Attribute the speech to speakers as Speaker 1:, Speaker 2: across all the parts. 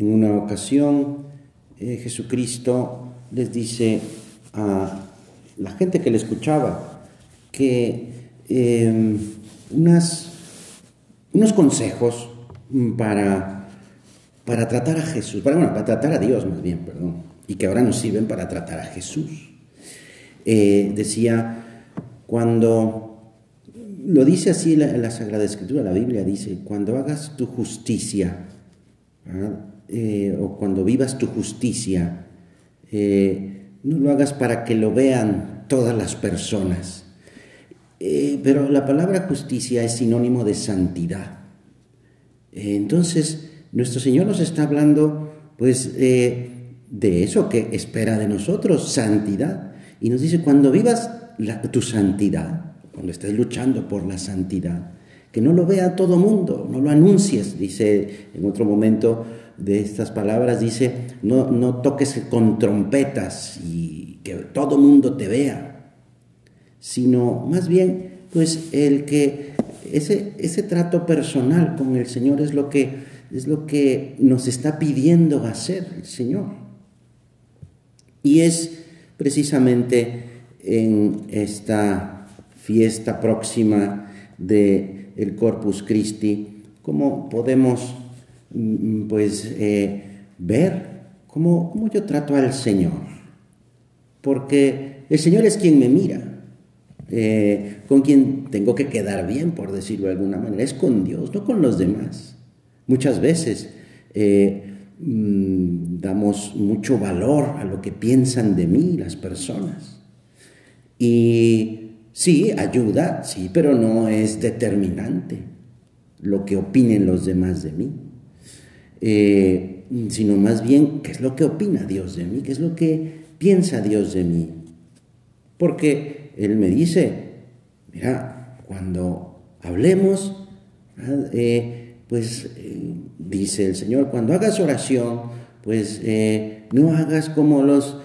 Speaker 1: En una ocasión, eh, Jesucristo les dice a la gente que le escuchaba que em, unas, unos consejos para, para tratar a Jesús, para, bueno, para tratar a Dios más bien, perdón, y que ahora nos sirven para tratar a Jesús. Eh, decía, cuando lo dice así la, la, Sagrada Escritura, la Biblia dice, cuando hagas tu justicia, eh, o cuando vivas tu justicia, eh, no lo hagas para que lo vean todas las personas. Eh, pero la palabra justicia es sinónimo de santidad. entonces, nuestro Señor nos está hablando, pues, de eso que espera de nosotros, santidad. Y nos dice, cuando vivas tu santidad, cuando estés luchando por la santidad, que no lo vea todo mundo, no lo anuncies, dice en otro momento de estas palabras, dice, no, no toques con trompetas y que todo mundo te vea, sino más bien, pues el que ese, ese trato personal con el Señor es lo que, es lo que nos está pidiendo hacer el Señor. Y es precisamente en esta fiesta próxima del el Corpus Christi, cómo podemos pues eh, ver cómo, cómo yo trato al Señor. Porque el Señor es quien me mira, eh, con quien tengo que quedar bien, por decirlo de alguna manera, es con Dios, no con los demás. Muchas veces eh, mm, damos mucho valor a lo que piensan de mí las personas. Y Sí, ayuda, sí, pero no es determinante lo que opinen los demás de mí, eh, sino más bien qué es lo que opina Dios de mí, qué es lo que piensa Dios de mí. Porque Él me dice, mira, cuando hablemos, eh, pues eh, dice el Señor, cuando hagas oración, pues no hagas como los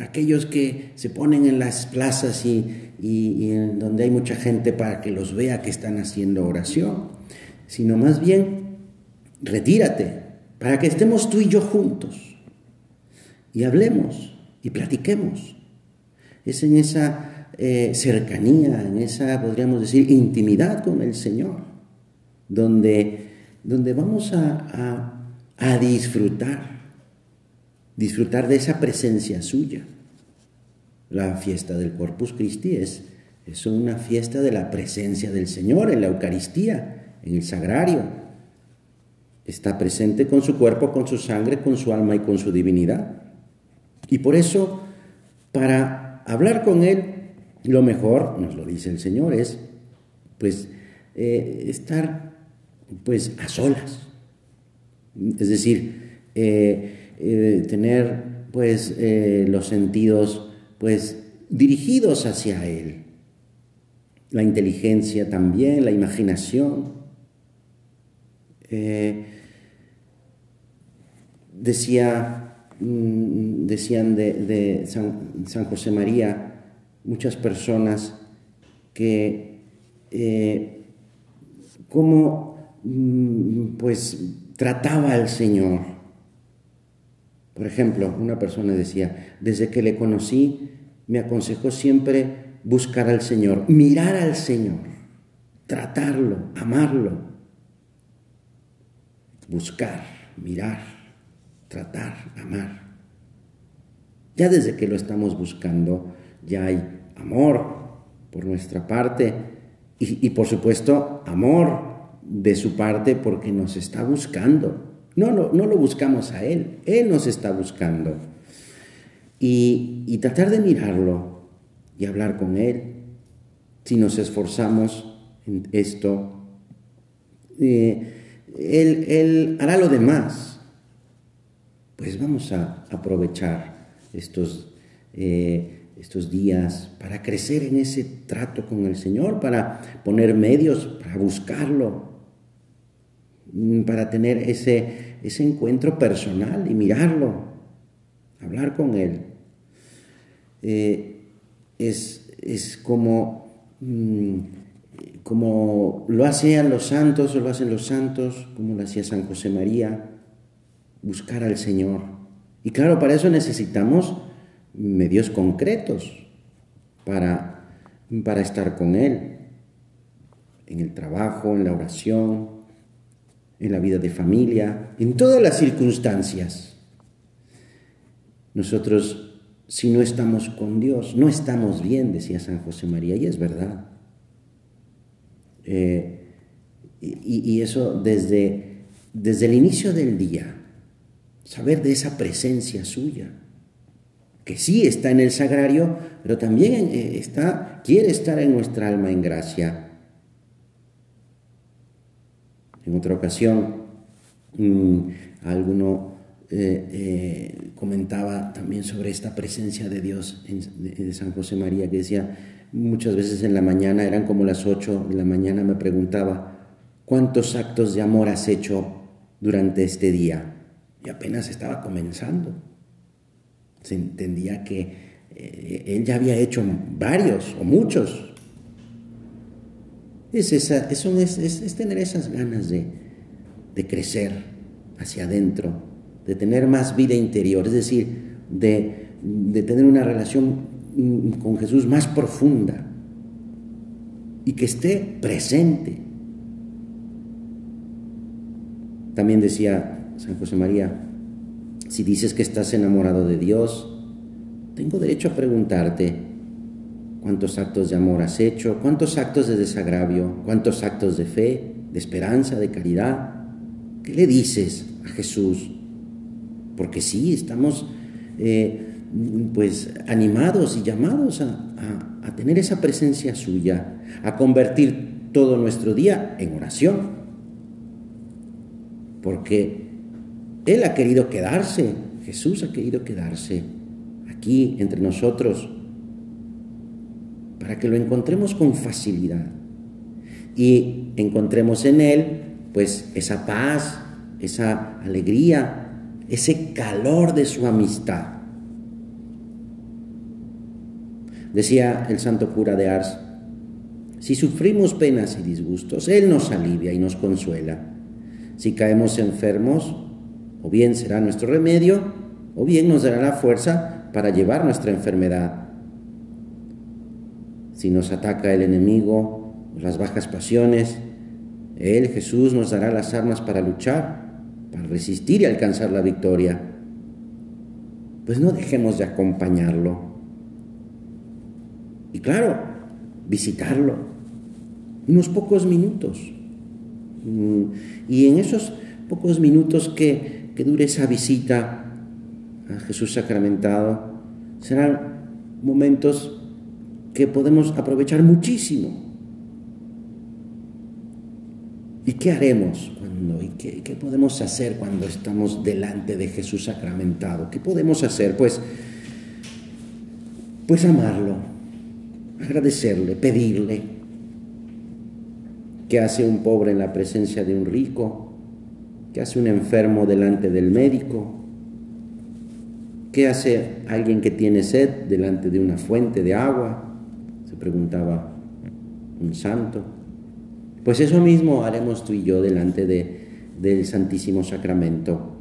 Speaker 1: aquellos que se ponen en las plazas y, en donde hay mucha gente para que los vea que están haciendo oración, sino más bien retírate para que estemos tú y yo juntos y hablemos y platiquemos. Es en esa eh, cercanía, en esa, podríamos decir, intimidad con el Señor, donde, donde vamos a, a disfrutar disfrutar de esa presencia suya. La fiesta del Corpus Christi es, es una fiesta de la presencia del Señor en la Eucaristía, en el sagrario. Está presente con su cuerpo, con su sangre, con su alma y con su divinidad. Y por eso, para hablar con Él, lo mejor, nos lo dice el Señor, es pues eh, estar pues a solas. Es decir, eh, eh, tener pues los sentidos pues dirigidos hacia Él. La inteligencia también, la imaginación. Decía, mm, decían de, San, José María muchas personas que cómo mm, pues trataba al Señor por ejemplo, una persona decía, desde que le conocí, me aconsejó siempre buscar al Señor, mirar al Señor, tratarlo, amarlo. Buscar, mirar, tratar, amar. Ya desde que lo estamos buscando, ya hay amor por nuestra parte y, por supuesto amor de su parte porque nos está buscando. No, no, no lo buscamos a Él, Él nos está buscando. Y, tratar de mirarlo y hablar con Él, si nos esforzamos en esto, eh, él, hará lo demás. Pues vamos a aprovechar estos, eh, estos días para crecer en ese trato con el Señor, para poner medios, para buscarlo, Mm, para tener ese, ese encuentro personal y mirarlo, hablar con Él. Eh, es, es, como, mm, como lo hacían los santos, o lo hacen los santos, como lo hacía San José María, buscar al Señor. Y claro, para eso necesitamos medios concretos para, para estar con Él, en el trabajo, en la oración, en la vida de familia, en todas las circunstancias. Nosotros, si no estamos con Dios, no estamos bien, decía San José María, y es verdad. Eh, y, eso desde, desde el inicio del día, saber de esa presencia suya, que sí está en el sagrario, pero también eh, está, quiere estar en nuestra alma en gracia. En otra ocasión, mm, alguno eh, comentaba también sobre esta presencia de Dios de, San José María, que decía, muchas veces en la mañana, eran como las ocho de la mañana, me preguntaba, ¿cuántos actos de amor has hecho durante este día? Y apenas estaba comenzando. Se entendía que eh, él ya había hecho varios o muchos. Es, esa, es, tener esas ganas de, de crecer hacia adentro, de tener más vida interior, es decir, de, de tener una relación con Jesús más profunda y que esté presente. También decía San José María, si dices que estás enamorado de Dios, tengo derecho a preguntarte cuántos actos de amor has hecho, cuántos actos de desagravio, cuántos actos de fe, de esperanza, de caridad. ¿Qué le dices a Jesús? Porque sí, estamos eh, pues animados y llamados a, tener esa presencia suya, a convertir todo nuestro día en oración. Porque Él ha querido quedarse, Jesús ha querido quedarse aquí entre nosotros, para que lo encontremos con facilidad y encontremos en Él pues esa paz, esa alegría, ese calor de su amistad. Decía el santo cura de Ars, si sufrimos penas y disgustos, Él nos alivia y nos consuela. Si caemos enfermos, o bien será nuestro remedio, o bien nos dará la fuerza para llevar nuestra enfermedad. Si nos ataca el enemigo, las bajas pasiones, Él, Jesús, nos dará las armas para luchar para resistir y alcanzar la victoria, pues no dejemos de acompañarlo. Y claro, visitarlo, unos pocos minutos. Mm, y en esos pocos minutos que, que dure esa visita a Jesús sacramentado, serán momentos que podemos aprovechar muchísimo. ¿Y qué haremos cuando, y qué, podemos hacer cuando estamos delante de Jesús sacramentado? ¿Qué podemos hacer? Pues, pues amarlo, agradecerle, pedirle. ¿Qué hace un pobre en la presencia de un rico? ¿Qué hace un enfermo delante del médico? ¿Qué hace alguien que tiene sed delante de una fuente de agua? Se preguntaba un santo. Pues eso mismo haremos tú y yo delante de, del Santísimo Sacramento.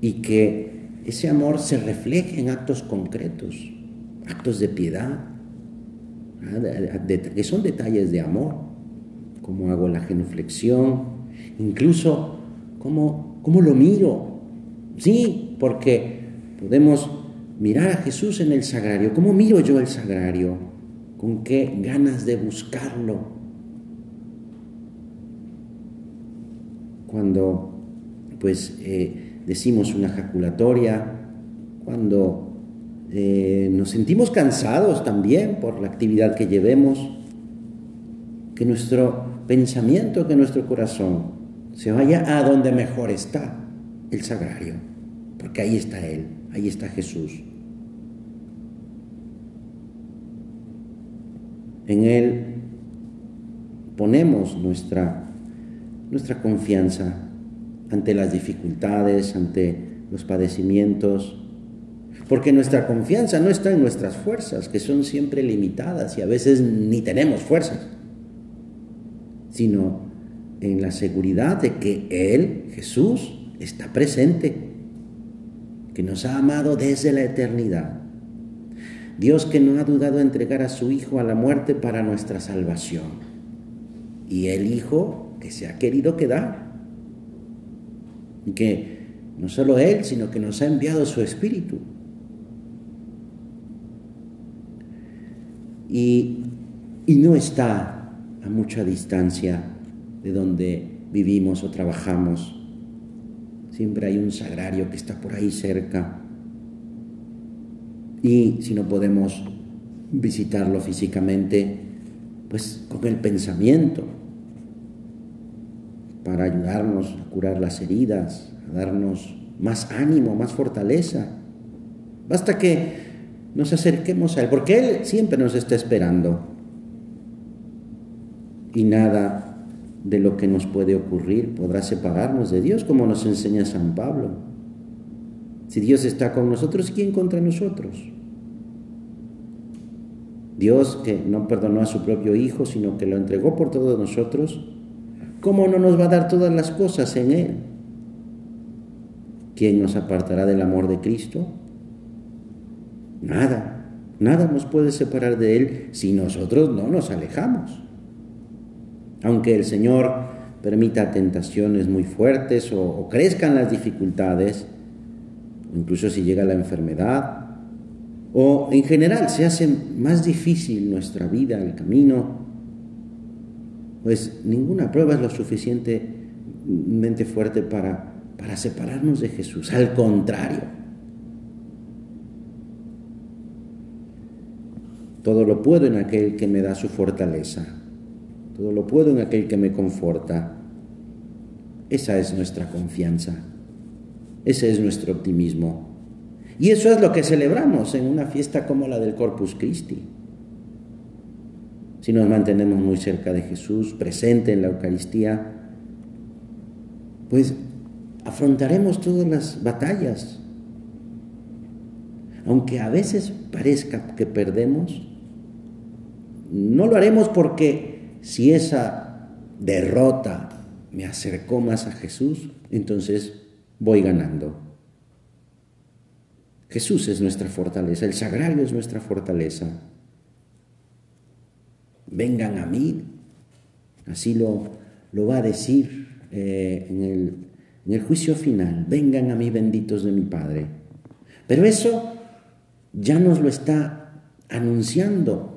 Speaker 1: Y que ese amor se refleje en actos concretos, actos de piedad, que son detalles de amor, como hago la genuflexión, incluso cómo, cómo lo miro. Sí, porque podemos mirar a Jesús en el sagrario. ¿Cómo miro yo el sagrario? con qué ganas de buscarlo. Cuando pues eh, decimos una ejaculatoria, cuando eh, nos sentimos cansados también por la actividad que llevemos, que nuestro pensamiento, que nuestro corazón se vaya a donde mejor está, el sagrario, porque ahí está Él, ahí está Jesús. En Él ponemos nuestra, nuestra confianza ante las dificultades, ante los padecimientos, porque nuestra confianza no está en nuestras fuerzas, que son siempre limitadas y a veces ni tenemos fuerzas, sino en la seguridad de que Él, Jesús, está presente, que nos ha amado desde la eternidad. Dios que no ha dudado en entregar a su Hijo a la muerte para nuestra salvación. Y el Hijo que se ha querido quedar. Y que no solo Él, sino que nos ha enviado su Espíritu. Y, y no está a mucha distancia de donde vivimos o trabajamos. Siempre hay un sagrario que está por ahí cerca. Y si no podemos visitarlo físicamente, pues con el pensamiento, para ayudarnos a curar las heridas, a darnos más ánimo, más fortaleza. Basta que nos acerquemos a Él, porque Él siempre nos está esperando. Y nada de lo que nos puede ocurrir podrá separarnos de Dios, como nos enseña San Pablo. Si Dios está con nosotros, ¿quién contra nosotros? Dios que no perdonó a su propio Hijo, sino que lo entregó por todos nosotros, ¿cómo no nos va a dar todas las cosas en Él? ¿Quién nos apartará del amor de Cristo? Nada, nada nos puede separar de Él si nosotros no nos alejamos. Aunque el Señor permita tentaciones muy fuertes o, crezcan las dificultades, incluso si llega la enfermedad, o en general se hace más difícil nuestra vida, el camino, pues ninguna prueba es lo suficientemente fuerte para, para separarnos de Jesús. Al contrario, Todo lo puedo en aquel que me da su fortaleza. Todo lo puedo en aquel que me conforta. Esa es nuestra confianza. Ese es nuestro optimismo. Y eso es lo que celebramos en una fiesta como la del Corpus Christi. Si nos mantenemos muy cerca de Jesús, presente en la Eucaristía, pues afrontaremos todas las batallas. Aunque a veces parezca que perdemos, no lo haremos porque si esa derrota me acercó más a Jesús, entonces voy ganando. Jesús es nuestra fortaleza, el sagrario es nuestra fortaleza. Vengan a mí, así lo, lo va a decir eh, en, el, en el juicio final, vengan a mí benditos de mi Padre. Pero eso ya nos lo está anunciando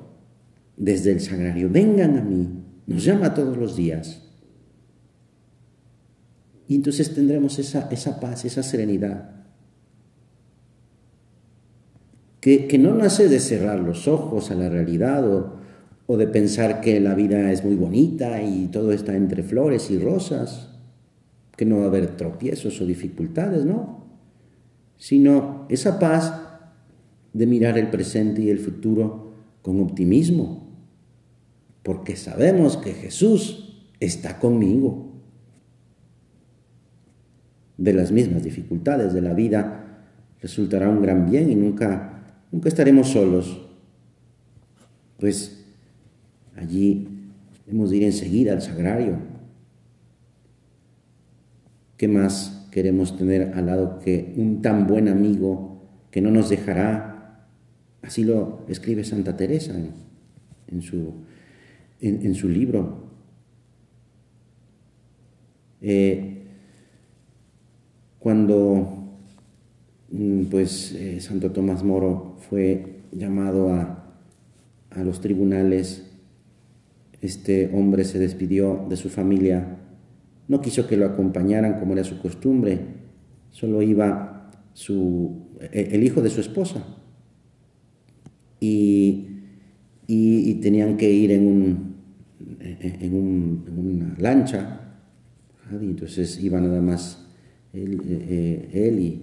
Speaker 1: desde el sagrario, vengan a mí, nos llama todos los días. Y entonces tendremos esa, esa paz, esa serenidad, que, que, no nace de cerrar los ojos a la realidad o, o de pensar que la vida es muy bonita y todo está entre flores y rosas, que no va a haber tropiezos o dificultades, no, sino esa paz de mirar el presente y el futuro con optimismo, porque sabemos que Jesús está conmigo. De las mismas dificultades de la vida resultará un gran bien y nunca, nunca estaremos solos. Pues allí hemos de ir enseguida al sagrario. ¿Qué más queremos tener al lado que un tan buen amigo que no nos dejará? Así lo escribe Santa Teresa en su en, su libro. Eh, cuando mm, pues eh, Santo Tomás Moro fue llamado a, a los tribunales, este hombre se despidió de su familia, no quiso que lo acompañaran como era su costumbre, solo iba su, e, el hijo de su esposa. Y, y tenían que ir en un, en, una lancha, y entonces iba nada más él, eh,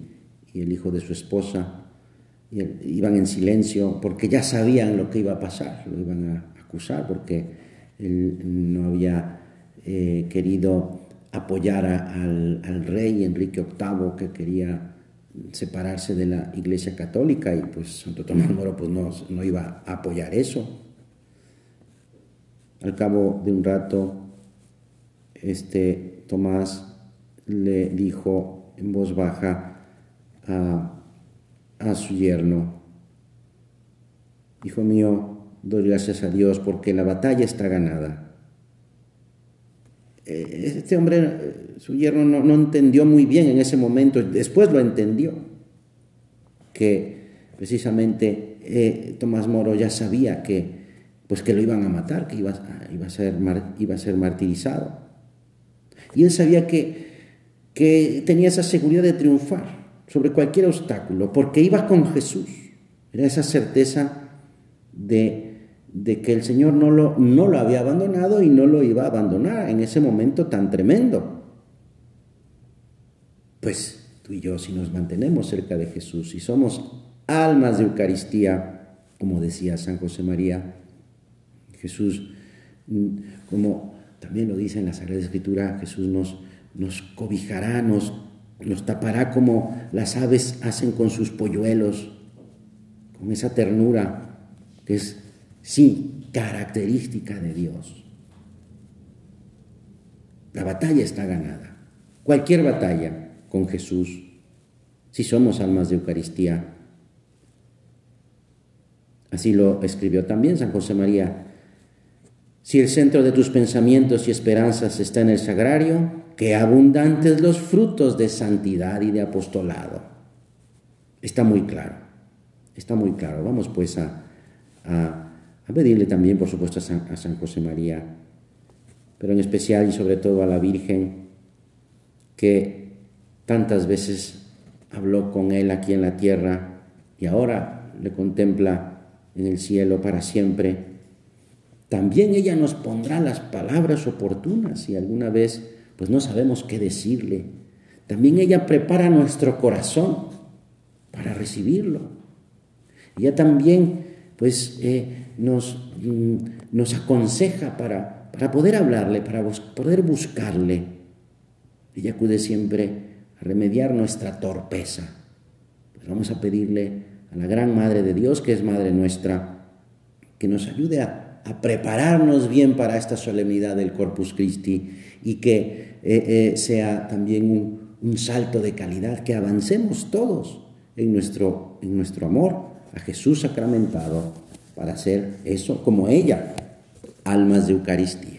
Speaker 1: y, el hijo de su esposa, y iban en silencio porque ya sabían lo que iba a pasar, lo iban a acusar porque él no había eh, querido apoyar al, al, rey Enrique VIII que quería separarse de la Iglesia Católica y pues Santo Tomás Moro pues no, no iba a apoyar eso. Al cabo de un rato, este Tomás le dijo en voz baja a, a su yerno, Hijo mío, doy gracias a Dios porque la batalla está ganada. Eh, este hombre, su yerno, no, entendió muy bien en ese momento, después lo entendió, que precisamente eh, Tomás Moro ya sabía que, pues que lo iban a matar, que iba, iba, a, ser, iba a ser martirizado. Y él sabía que, que tenía esa seguridad de triunfar sobre cualquier obstáculo, porque iba con Jesús. Era esa certeza de de que el Señor no lo, no lo había abandonado y no lo iba a abandonar en ese momento tan tremendo. Pues tú y yo, si nos mantenemos cerca de Jesús, si somos almas de Eucaristía, como decía San José María, Jesús, mm, como también lo dice en la Sagrada Escritura, Jesús nos, nos cobijará, nos, nos tapará como las aves hacen con sus polluelos, con esa ternura que es sí, característica de Dios. La batalla está ganada. Cualquier batalla con Jesús, si somos almas de Eucaristía. Así lo escribió también San José María. Si el centro de tus pensamientos y esperanzas está en el sagrario, qué abundantes los frutos de santidad y de apostolado. Está muy claro, está muy claro. Vamos pues a, a a pedirle también, por supuesto, a San, José María, pero en especial y sobre todo a la Virgen, que tantas veces habló con él aquí en la tierra y ahora le contempla en el cielo para siempre. También ella nos pondrá las palabras oportunas si alguna vez pues no sabemos qué decirle. También ella prepara nuestro corazón para recibirlo. Ella también pues eh, nos, mm, nos aconseja para, para poder hablarle, para poder buscarle. Ella acude siempre a remediar nuestra torpeza. Pues vamos a pedirle a la gran Madre de Dios, que es Madre nuestra, que nos ayude a, prepararnos bien para esta solemnidad del Corpus Christi y que eh, eh, sea también un, salto de calidad, que avancemos todos en nuestro, en nuestro amor a Jesús sacramentado para hacer eso como ella, almas de Eucaristía.